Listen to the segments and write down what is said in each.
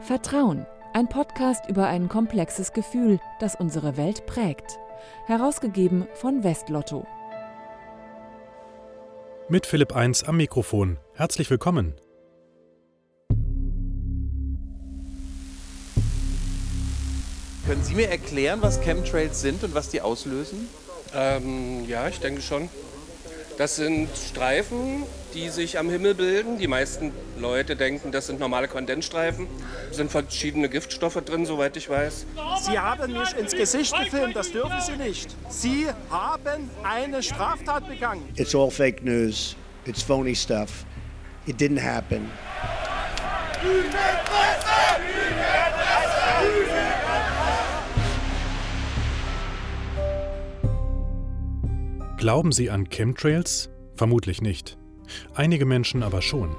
Vertrauen, ein Podcast über ein komplexes Gefühl, das unsere Welt prägt. Herausgegeben von Westlotto. Mit Philipp 1 am Mikrofon. Herzlich willkommen. Können Sie mir erklären, was Chemtrails sind und was die auslösen? Ähm, ja, ich denke schon. Das sind Streifen, die sich am Himmel bilden. Die meisten Leute denken, das sind normale Kondensstreifen. Es sind verschiedene Giftstoffe drin, soweit ich weiß. Sie haben mich ins Gesicht gefilmt, das dürfen Sie nicht. Sie haben eine Straftat begangen. It's all fake news. It's phony stuff. It didn't happen. Glauben Sie an Chemtrails? Vermutlich nicht. Einige Menschen aber schon.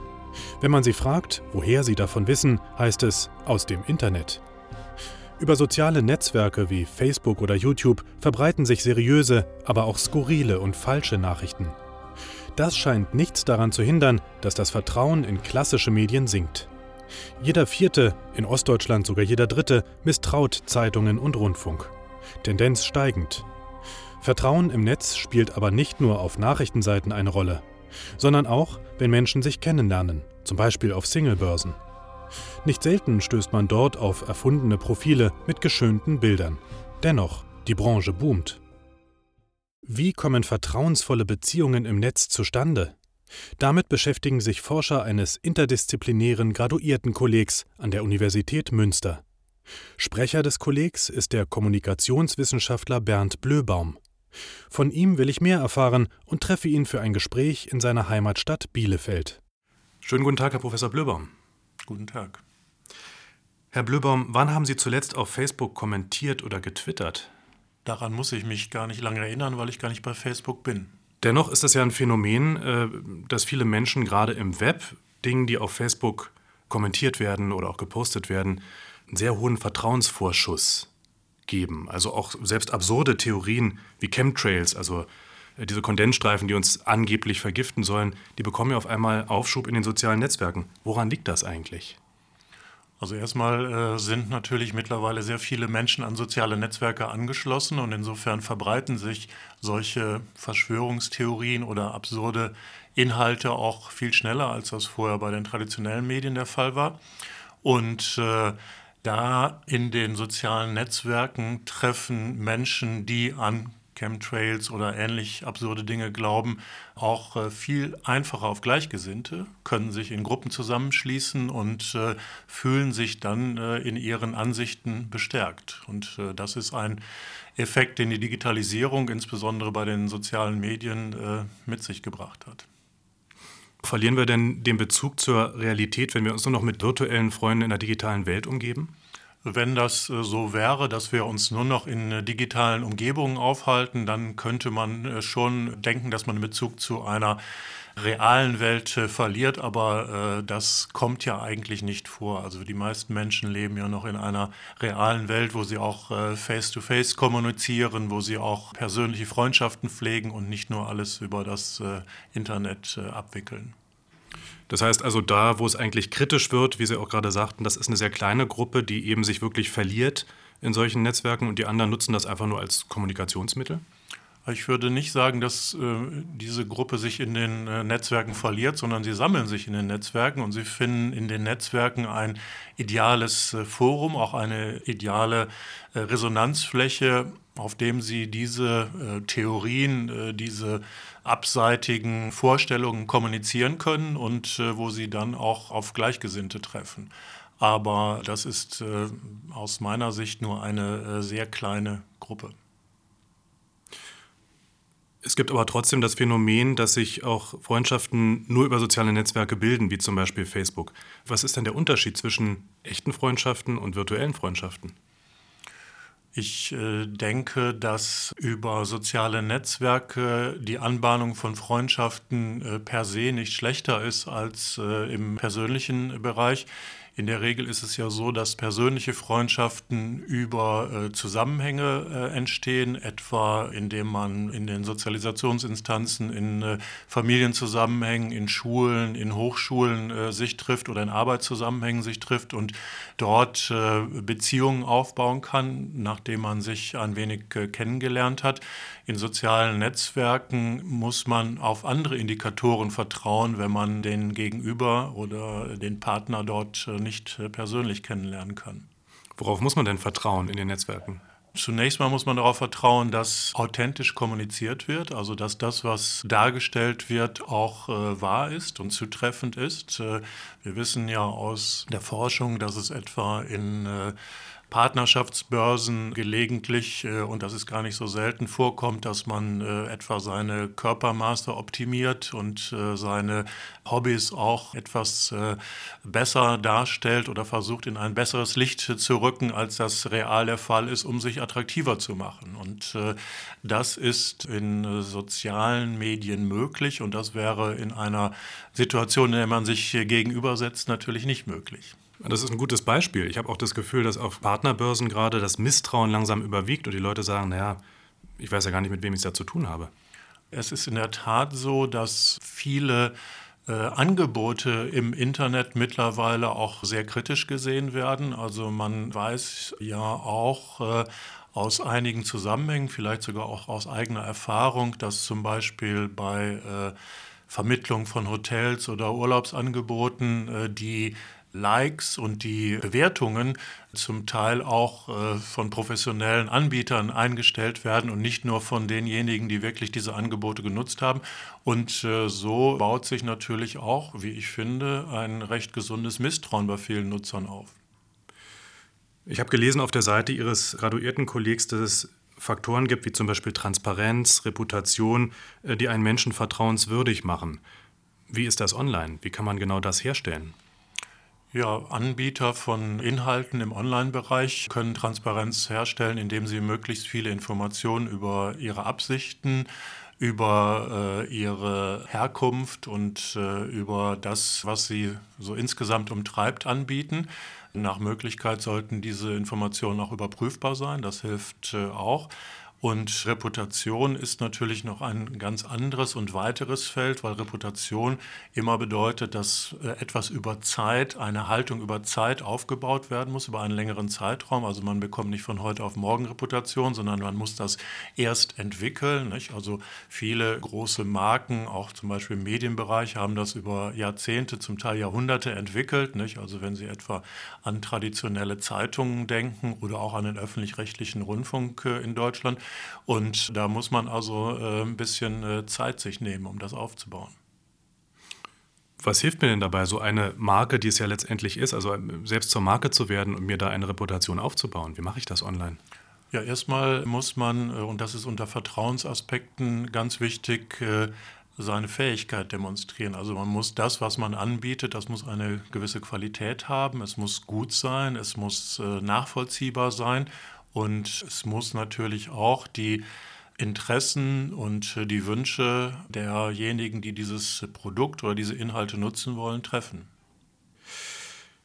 Wenn man sie fragt, woher sie davon wissen, heißt es aus dem Internet. Über soziale Netzwerke wie Facebook oder YouTube verbreiten sich seriöse, aber auch skurrile und falsche Nachrichten. Das scheint nichts daran zu hindern, dass das Vertrauen in klassische Medien sinkt. Jeder Vierte, in Ostdeutschland sogar jeder Dritte, misstraut Zeitungen und Rundfunk. Tendenz steigend. Vertrauen im Netz spielt aber nicht nur auf Nachrichtenseiten eine Rolle, sondern auch, wenn Menschen sich kennenlernen, zum Beispiel auf Singlebörsen. Nicht selten stößt man dort auf erfundene Profile mit geschönten Bildern. Dennoch, die Branche boomt. Wie kommen vertrauensvolle Beziehungen im Netz zustande? Damit beschäftigen sich Forscher eines interdisziplinären Graduiertenkollegs an der Universität Münster. Sprecher des Kollegs ist der Kommunikationswissenschaftler Bernd Blöbaum. Von ihm will ich mehr erfahren und treffe ihn für ein Gespräch in seiner Heimatstadt Bielefeld. Schönen guten Tag, Herr Professor Blöbaum. Guten Tag. Herr Blöbaum, wann haben Sie zuletzt auf Facebook kommentiert oder getwittert? Daran muss ich mich gar nicht lange erinnern, weil ich gar nicht bei Facebook bin. Dennoch ist es ja ein Phänomen, äh, dass viele Menschen gerade im Web Dingen, die auf Facebook kommentiert werden oder auch gepostet werden, einen sehr hohen Vertrauensvorschuss geben. Also auch selbst absurde Theorien wie Chemtrails, also äh, diese Kondensstreifen, die uns angeblich vergiften sollen, die bekommen ja auf einmal Aufschub in den sozialen Netzwerken. Woran liegt das eigentlich? Also erstmal äh, sind natürlich mittlerweile sehr viele Menschen an soziale Netzwerke angeschlossen und insofern verbreiten sich solche Verschwörungstheorien oder absurde Inhalte auch viel schneller, als das vorher bei den traditionellen Medien der Fall war. Und äh, da in den sozialen Netzwerken treffen Menschen, die an Chemtrails oder ähnlich absurde Dinge glauben, auch äh, viel einfacher auf Gleichgesinnte, können sich in Gruppen zusammenschließen und äh, fühlen sich dann äh, in ihren Ansichten bestärkt. Und das ist ein Effekt, den die Digitalisierung insbesondere bei den sozialen Medien mit sich gebracht hat. Verlieren wir denn den Bezug zur Realität, wenn wir uns nur noch mit virtuellen Freunden in der digitalen Welt umgeben? Wenn das äh, so wäre, dass wir uns nur noch in äh, digitalen Umgebungen aufhalten, dann könnte man äh, schon denken, dass man Bezug zu einer realen Welt verliert, aber das kommt ja eigentlich nicht vor. Also die meisten Menschen leben ja noch in einer realen Welt, wo sie auch face-to-face -face kommunizieren, wo sie auch persönliche Freundschaften pflegen und nicht nur alles über das Internet abwickeln. Das heißt also, da, wo es eigentlich kritisch wird, wie Sie auch gerade sagten, das ist eine sehr kleine Gruppe, die eben sich wirklich verliert in solchen Netzwerken und die anderen nutzen das einfach nur als Kommunikationsmittel? Ich würde nicht sagen, dass äh, diese Gruppe sich in den äh, Netzwerken verliert, sondern sie sammeln sich in den Netzwerken und sie finden in den Netzwerken ein ideales äh, Forum, auch eine ideale äh, Resonanzfläche, auf dem sie diese äh, Theorien, äh, diese abseitigen Vorstellungen kommunizieren können und wo sie dann auch auf Gleichgesinnte treffen. Aber das ist aus meiner Sicht nur eine sehr kleine Gruppe. Es gibt aber trotzdem das Phänomen, dass sich auch Freundschaften nur über soziale Netzwerke bilden, wie zum Beispiel Facebook. Was ist denn der Unterschied zwischen echten Freundschaften und virtuellen Freundschaften? Ich äh, denke, dass über soziale Netzwerke die Anbahnung von Freundschaften äh, per se nicht schlechter ist als äh, im persönlichen Bereich. In der Regel ist es ja so, dass persönliche Freundschaften über äh, Zusammenhänge äh, entstehen, etwa indem man in den Sozialisationsinstanzen, in äh, Familienzusammenhängen, in Schulen, in Hochschulen äh, sich trifft oder in Arbeitszusammenhängen sich trifft und dort äh, Beziehungen aufbauen kann, nachdem man sich ein wenig äh, kennengelernt hat. In sozialen Netzwerken muss man auf andere Indikatoren vertrauen, wenn man den Gegenüber oder den Partner dort nicht äh, persönlich kennenlernen kann. Worauf muss man denn vertrauen in den Netzwerken? Zunächst mal muss man darauf vertrauen, dass authentisch kommuniziert wird, also dass das, was dargestellt wird, auch äh, wahr ist und zutreffend ist. Äh, wir wissen ja aus der Forschung, dass es etwa in äh, Partnerschaftsbörsen gelegentlich, äh, und das ist gar nicht so selten, vorkommt, dass man äh, etwa seine Körpermaße optimiert und äh, seine Hobbys auch etwas besser darstellt oder versucht, in ein besseres Licht zu rücken, als das real der Fall ist, um sich attraktiver zu machen. Und das ist in sozialen Medien möglich und das wäre in einer Situation, in der man sich gegenübersetzt, natürlich nicht möglich. Das ist ein gutes Beispiel. Ich habe auch das Gefühl, dass auf Partnerbörsen gerade das Misstrauen langsam überwiegt und die Leute sagen, naja, ich weiß ja gar nicht, mit wem ich es da zu tun habe. Es ist in der Tat so, dass viele äh, Angebote im Internet mittlerweile auch sehr kritisch gesehen werden. Also man weiß ja auch äh, aus einigen Zusammenhängen, vielleicht sogar auch aus eigener Erfahrung, dass zum Beispiel bei äh, Vermittlung von Hotels oder Urlaubsangeboten äh, die Likes und die Bewertungen zum Teil auch äh, von professionellen Anbietern eingestellt werden und nicht nur von denjenigen, die wirklich diese Angebote genutzt haben. Und äh, so baut sich natürlich auch, wie ich finde, ein recht gesundes Misstrauen bei vielen Nutzern auf. Ich habe gelesen auf der Seite Ihres graduierten Kollegs, dass es Faktoren gibt, wie zum Beispiel Transparenz, Reputation, äh, die einen Menschen vertrauenswürdig machen. Wie ist das online? Wie kann man genau das herstellen? Ja, Anbieter von Inhalten im Online-Bereich können Transparenz herstellen, indem sie möglichst viele Informationen über ihre Absichten, über äh, ihre Herkunft und äh, über das, was sie so insgesamt umtreibt, anbieten. Nach Möglichkeit sollten diese Informationen auch überprüfbar sein. Das hilft äh, auch. Und Reputation ist natürlich noch ein ganz anderes und weiteres Feld, weil Reputation immer bedeutet, dass äh, etwas über Zeit, eine Haltung über Zeit aufgebaut werden muss, über einen längeren Zeitraum. Also man bekommt nicht von heute auf morgen Reputation, sondern man muss das erst entwickeln. Nicht? Also viele große Marken, auch zum Beispiel im Medienbereich, haben das über Jahrzehnte, zum Teil Jahrhunderte entwickelt. Nicht? Also wenn Sie etwa an traditionelle Zeitungen denken oder auch an den öffentlich-rechtlichen Rundfunk äh, in Deutschland, und da muss man also äh, ein bisschen äh, Zeit sich nehmen, um das aufzubauen. Was hilft mir denn dabei, so eine Marke, die es ja letztendlich ist, also ähm, selbst zur Marke zu werden und mir da eine Reputation aufzubauen? Wie mache ich das online? Ja, erstmal muss man, äh, und das ist unter Vertrauensaspekten ganz wichtig, seine Fähigkeit demonstrieren. Also man muss das, was man anbietet, das muss eine gewisse Qualität haben, es muss gut sein, es muss nachvollziehbar sein und es muss natürlich auch die Interessen und die Wünsche derjenigen, die dieses Produkt oder diese Inhalte nutzen wollen, treffen.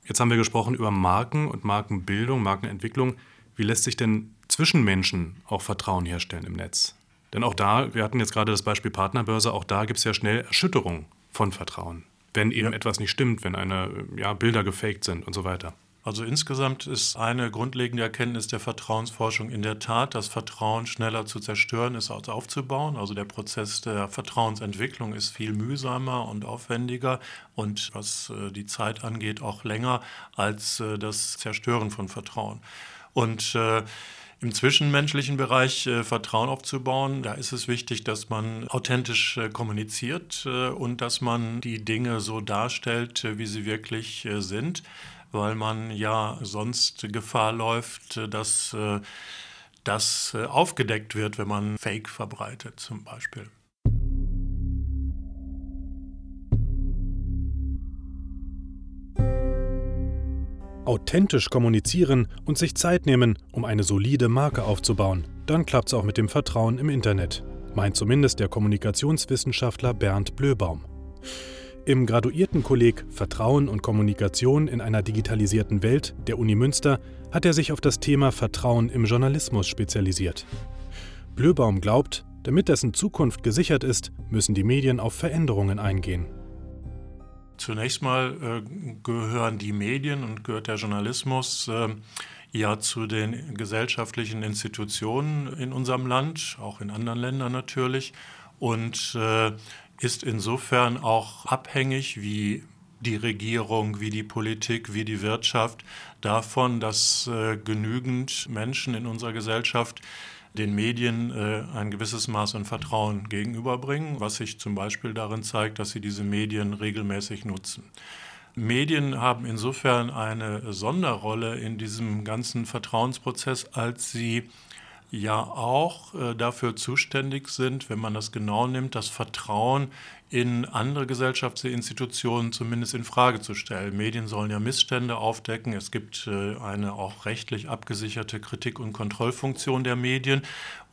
Jetzt haben wir gesprochen über Marken und Markenbildung, Markenentwicklung. Wie lässt sich denn zwischen Menschen auch Vertrauen herstellen im Netz? Denn auch da, wir hatten jetzt gerade das Beispiel Partnerbörse, auch da gibt es ja schnell Erschütterung von Vertrauen, wenn eben ja. etwas nicht stimmt, wenn eine ja, Bilder gefaked sind und so weiter. Also insgesamt ist eine grundlegende Erkenntnis der Vertrauensforschung in der Tat, dass Vertrauen schneller zu zerstören ist als aufzubauen. Also der Prozess der Vertrauensentwicklung ist viel mühsamer und aufwendiger und was äh, die Zeit angeht auch länger als äh, das Zerstören von Vertrauen. Und äh, im zwischenmenschlichen Bereich Vertrauen aufzubauen, da ist es wichtig, dass man authentisch kommuniziert und dass man die Dinge so darstellt, wie sie wirklich sind weil man ja sonst Gefahr läuft, dass äh, das äh, aufgedeckt wird, wenn man Fake verbreitet zum Beispiel. Authentisch kommunizieren und sich Zeit nehmen, um eine solide Marke aufzubauen. Dann klappt es auch mit dem Vertrauen im Internet, meint zumindest der Kommunikationswissenschaftler Bernd Blöbaum. Im Graduiertenkolleg Vertrauen und Kommunikation in einer digitalisierten Welt der Uni Münster hat er sich auf das Thema Vertrauen im Journalismus spezialisiert. Blöbaum glaubt, damit dessen Zukunft gesichert ist, müssen die Medien auf Veränderungen eingehen. Zunächst mal äh, gehören die Medien und gehört der Journalismus äh, ja zu den gesellschaftlichen Institutionen in unserem Land, auch in anderen Ländern natürlich, und äh, ist insofern auch abhängig wie die Regierung, wie die Politik, wie die Wirtschaft davon, dass äh, genügend Menschen in unserer Gesellschaft den Medien äh, ein gewisses Maß an Vertrauen gegenüberbringen, was sich zum Beispiel darin zeigt, dass sie diese Medien regelmäßig nutzen. Medien haben insofern eine Sonderrolle in diesem ganzen Vertrauensprozess, als sie ja auch äh, dafür zuständig sind, wenn man das genau nimmt, das Vertrauen in andere Gesellschaftsinstitutionen zumindest in Frage zu stellen. Medien sollen ja Missstände aufdecken. Es gibt äh, eine auch rechtlich abgesicherte Kritik- und Kontrollfunktion der Medien.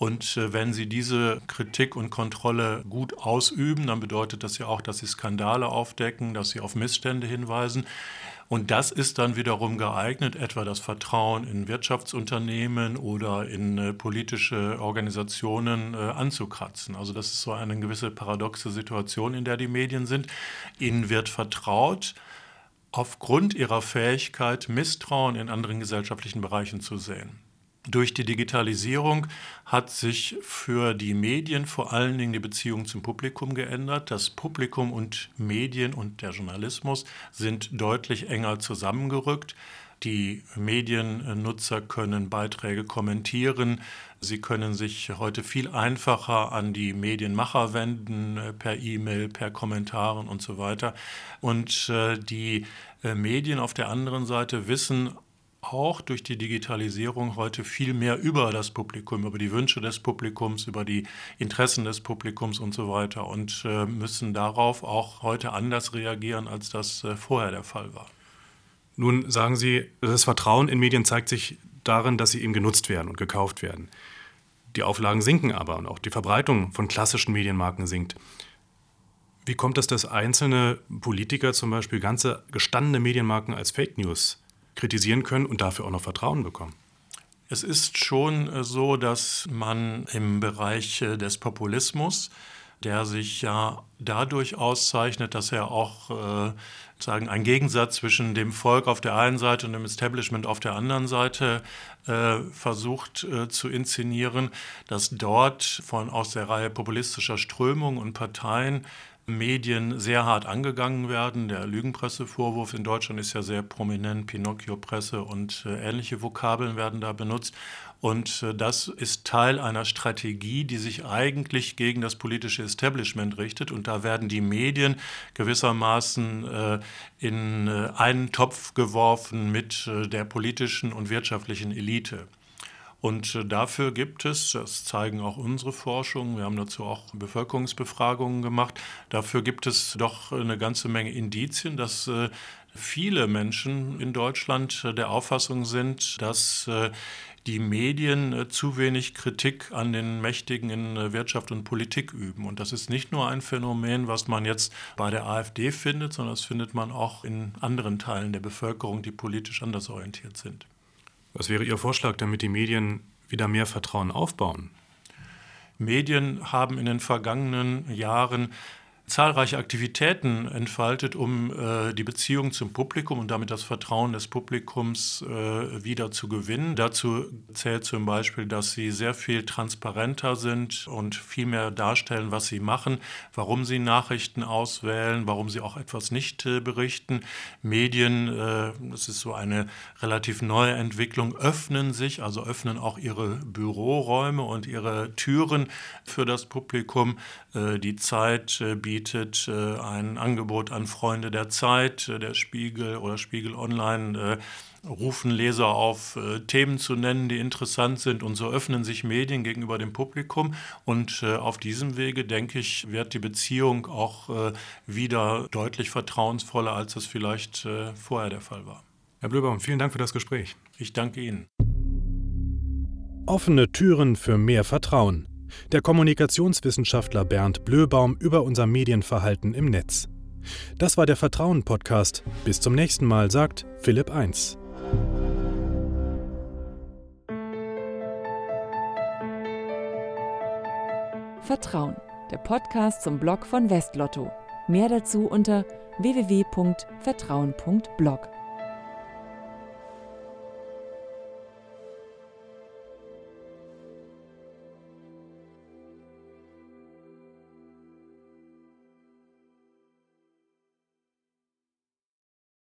Und äh, wenn sie diese Kritik und Kontrolle gut ausüben, dann bedeutet das ja auch, dass sie Skandale aufdecken, dass sie auf Missstände hinweisen. Und das ist dann wiederum geeignet, etwa das Vertrauen in Wirtschaftsunternehmen oder in äh, politische Organisationen äh, anzukratzen. Also das ist so eine gewisse paradoxe Situation, in der die Medien sind. Ihnen wird vertraut aufgrund ihrer Fähigkeit, Misstrauen in anderen gesellschaftlichen Bereichen zu sehen. Durch die Digitalisierung hat sich für die Medien vor allen Dingen die Beziehung zum Publikum geändert. Das Publikum und Medien und der Journalismus sind deutlich enger zusammengerückt. Die Mediennutzer können Beiträge kommentieren. Sie können sich heute viel einfacher an die Medienmacher wenden, äh, per E-Mail, per Kommentaren und so weiter. Und äh, die äh, Medien auf der anderen Seite wissen auch durch die Digitalisierung heute viel mehr über das Publikum, über die Wünsche des Publikums, über die Interessen des Publikums und so weiter und äh, müssen darauf auch heute anders reagieren, als das äh, vorher der Fall war. Nun sagen Sie, das Vertrauen in Medien zeigt sich darin, dass sie eben genutzt werden und gekauft werden. Die Auflagen sinken aber und auch die Verbreitung von klassischen Medienmarken sinkt. Wie kommt es, dass einzelne Politiker zum Beispiel ganze gestandene Medienmarken als Fake News kritisieren können und dafür auch noch Vertrauen bekommen. Es ist schon äh, so, dass man im Bereich äh, des Populismus, der sich ja dadurch auszeichnet, dass er auch äh, sagen, einen Gegensatz zwischen dem Volk auf der einen Seite und dem Establishment auf der anderen Seite äh, versucht äh, zu inszenieren, dass dort von aus der Reihe populistischer Strömungen und Parteien Medien sehr hart angegangen werden. Der Lügenpressevorwurf in Deutschland ist ja sehr prominent. Pinocchio-Presse und äh, ähnliche Vokabeln werden da benutzt. Und äh, das ist Teil einer Strategie, die sich eigentlich gegen das politische Establishment richtet. Und da werden die Medien gewissermaßen äh, in einen Topf geworfen mit der politischen und wirtschaftlichen Elite. Und äh, dafür gibt es, das zeigen auch unsere Forschungen, wir haben dazu auch Bevölkerungsbefragungen gemacht, dafür gibt es doch eine ganze Menge Indizien, dass äh, viele Menschen in Deutschland äh, der Auffassung sind, dass die Medien zu wenig Kritik an den Mächtigen in Wirtschaft und Politik üben. Und das ist nicht nur ein Phänomen, was man jetzt bei der AfD findet, sondern das findet man auch in anderen Teilen der Bevölkerung, die politisch anders orientiert sind. Was wäre Ihr Vorschlag, damit die Medien wieder mehr Vertrauen aufbauen? Medien haben in den vergangenen Jahren zahlreiche Aktivitäten entfaltet, um äh, die Beziehung zum Publikum und damit das Vertrauen des Publikums äh, wieder zu gewinnen. Dazu zählt zum Beispiel, dass sie sehr viel transparenter sind und viel mehr darstellen, was sie machen, warum sie Nachrichten auswählen, warum sie auch etwas nicht äh, berichten. Medien, äh, das ist so eine relativ neue Entwicklung, öffnen sich, also öffnen auch ihre Büroräume und ihre Türen für das Publikum. Äh, die Zeit äh, bietet äh, ein Angebot an Freunde der Zeit, der Spiegel oder Spiegel Online rufen Leser auf, Themen zu nennen, die interessant sind. Und so öffnen sich Medien gegenüber dem Publikum. Und auf diesem Wege, denke ich, wird die Beziehung auch wieder deutlich vertrauensvoller, als es vielleicht vorher der Fall war. Herr Blöbaum, vielen Dank für das Gespräch. Ich danke Ihnen. Offene Türen für mehr Vertrauen der Kommunikationswissenschaftler Bernd Blöbaum über unser Medienverhalten im Netz. Das war der Vertrauen-Podcast. Bis zum nächsten Mal, sagt Philipp 1. Vertrauen, der Podcast zum Blog von Westlotto. Mehr dazu unter www.vertrauen.blog.